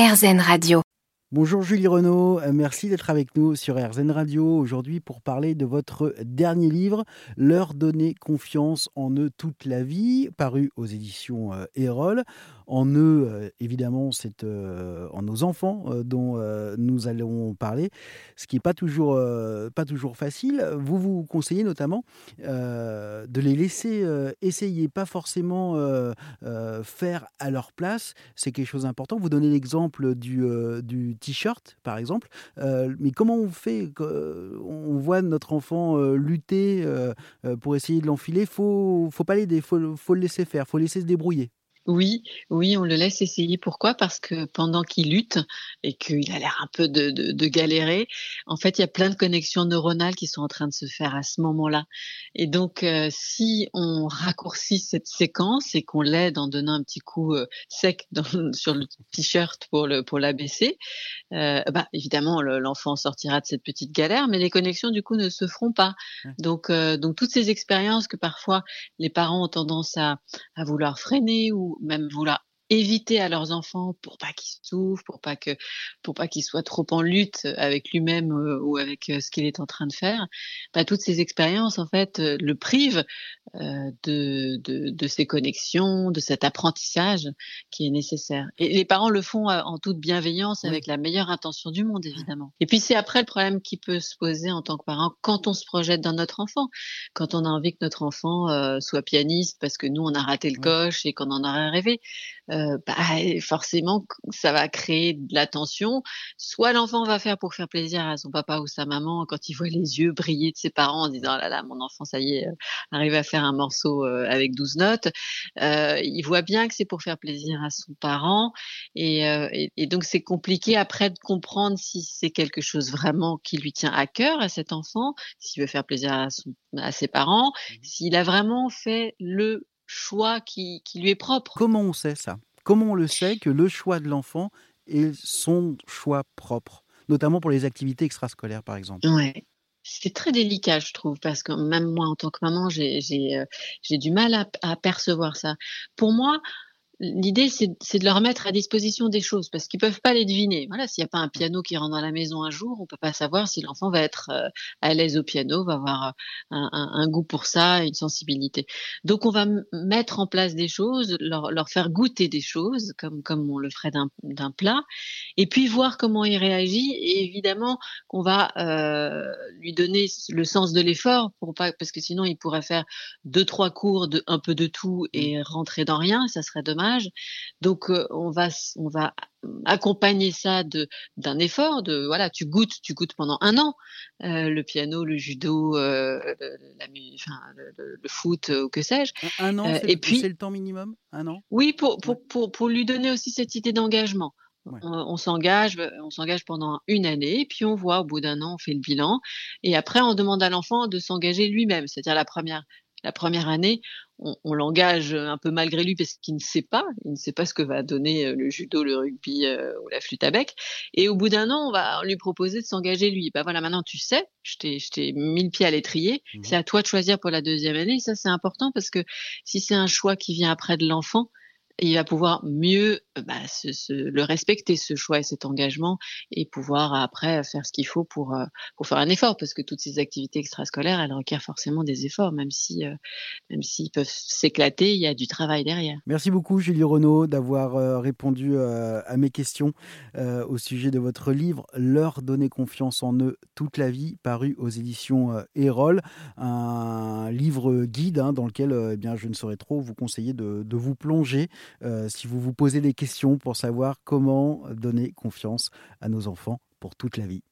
RZN Radio. Bonjour Julie Renaud, euh, merci d'être avec nous sur RZN Radio aujourd'hui pour parler de votre dernier livre, Leur donner confiance en eux toute la vie, paru aux éditions euh, Erol. En eux, euh, évidemment, c'est en nos enfants dont nous allons parler, ce qui n'est pas toujours, pas toujours facile. Vous vous conseillez notamment de les laisser essayer, pas forcément faire à leur place. C'est quelque chose d'important. Vous donnez l'exemple du, du t-shirt, par exemple. Euh, mais comment on fait On voit notre enfant euh, lutter euh, pour essayer de l'enfiler? Faut, faut pas l'aider. Faut, faut le laisser faire. Faut laisser se débrouiller. Oui, oui, on le laisse essayer. Pourquoi? Parce que pendant qu'il lutte et qu'il a l'air un peu de, de, galérer, en fait, il y a plein de connexions neuronales qui sont en train de se faire à ce moment-là. Et donc, euh, si on raccourcit cette séquence et qu'on l'aide en donnant un petit coup euh, sec dans, sur le t-shirt pour le pour l'abaisser, euh, bah évidemment, l'enfant sortira de cette petite galère, mais les connexions du coup ne se feront pas. Donc, donc toutes ces expériences que parfois les parents ont tendance à, à vouloir freiner ou même vouloir éviter à leurs enfants pour pas qu'ils souffrent, pour pas que, pour pas qu'ils soient trop en lutte avec lui-même euh, ou avec euh, ce qu'il est en train de faire. Bah, toutes ces expériences en fait euh, le privent de, de, de ces connexions, de cet apprentissage qui est nécessaire. Et les parents le font en toute bienveillance, avec la meilleure intention du monde évidemment. Et puis c'est après le problème qui peut se poser en tant que parent quand on se projette dans notre enfant, quand on a envie que notre enfant soit pianiste parce que nous on a raté le coche et qu'on en aurait rêvé. Euh, bah, forcément, ça va créer de la tension. Soit l'enfant va faire pour faire plaisir à son papa ou sa maman quand il voit les yeux briller de ses parents en disant oh là là, mon enfant, ça y est, euh, arrive à faire un morceau euh, avec 12 notes. il voit bien que c'est pour faire plaisir à son parent. Et, et, donc, c'est compliqué après de comprendre si c'est quelque chose vraiment qui lui tient à cœur à cet enfant, s'il veut faire plaisir à, son, à ses parents, mmh s'il a vraiment fait le choix qui, qui lui est propre. Comment on sait ça? Comment on le sait que le choix de l'enfant est son choix propre, notamment pour les activités extrascolaires, par exemple? Ouais. C'est très délicat, je trouve, parce que même moi, en tant que maman, j'ai euh, du mal à, à percevoir ça. Pour moi, l'idée, c'est de leur mettre à disposition des choses parce qu'ils peuvent pas les deviner. Voilà, s'il n'y a pas un piano qui rentre dans la maison un jour, on peut pas savoir si l'enfant va être euh, à l'aise au piano, va avoir un, goût pour ça, une sensibilité. Donc, on va mettre en place des choses, leur, faire goûter des choses, comme comme on le ferait d'un plat, et puis voir comment il réagit. Et évidemment, qu'on va euh, lui donner le sens de l'effort pour pas, parce que sinon, il pourrait faire deux trois cours de un peu de tout et rentrer dans rien, ça serait dommage. Donc euh, on va on va accompagner ça de d'un effort de voilà tu goûtes tu goûtes pendant un an euh, le piano le judo euh, la, enfin, le, foot ou que sais-je. Un, an et puis c'est le temps minimum? Un an? Oui pour pour, pour pour lui donner aussi cette idée d'engagement. On, s'engage, on s'engage pendant une année, puis on voit au bout d'un an, on fait le bilan, et après on demande à l'enfant de s'engager lui-même. C'est-à-dire la première, la première année, on, l'engage un peu malgré lui parce qu'il ne sait pas, il ne sait pas ce que va donner euh, le judo, le rugby euh, ou la flûte à bec. Et au bout d'un an, on va lui proposer de s'engager lui. Bah voilà, maintenant tu sais, je t'ai mis le pied à l'étrier. Mmh c'est à toi de choisir pour la deuxième année. ça, c'est important parce que si c'est un choix qui vient après de l'enfant, il va pouvoir mieux euh, bah, le respecter, ce choix et cet engagement, et pouvoir après faire ce qu'il faut pour, euh, faire un effort, parce que toutes ces activités extrascolaires, elles requièrent forcément des efforts, même si euh, même s'ils peuvent s'éclater, il y a du travail derrière. Merci beaucoup Julie Renaud d'avoir répondu à mes questions au sujet de votre livre Leur donner confiance en eux toute la vie, paru aux éditions Erol, un livre guide hein, dans lequel eh bien, je ne saurais trop vous conseiller de vous plonger euh, si vous vous posez des questions pour savoir comment donner confiance à nos enfants pour toute la vie.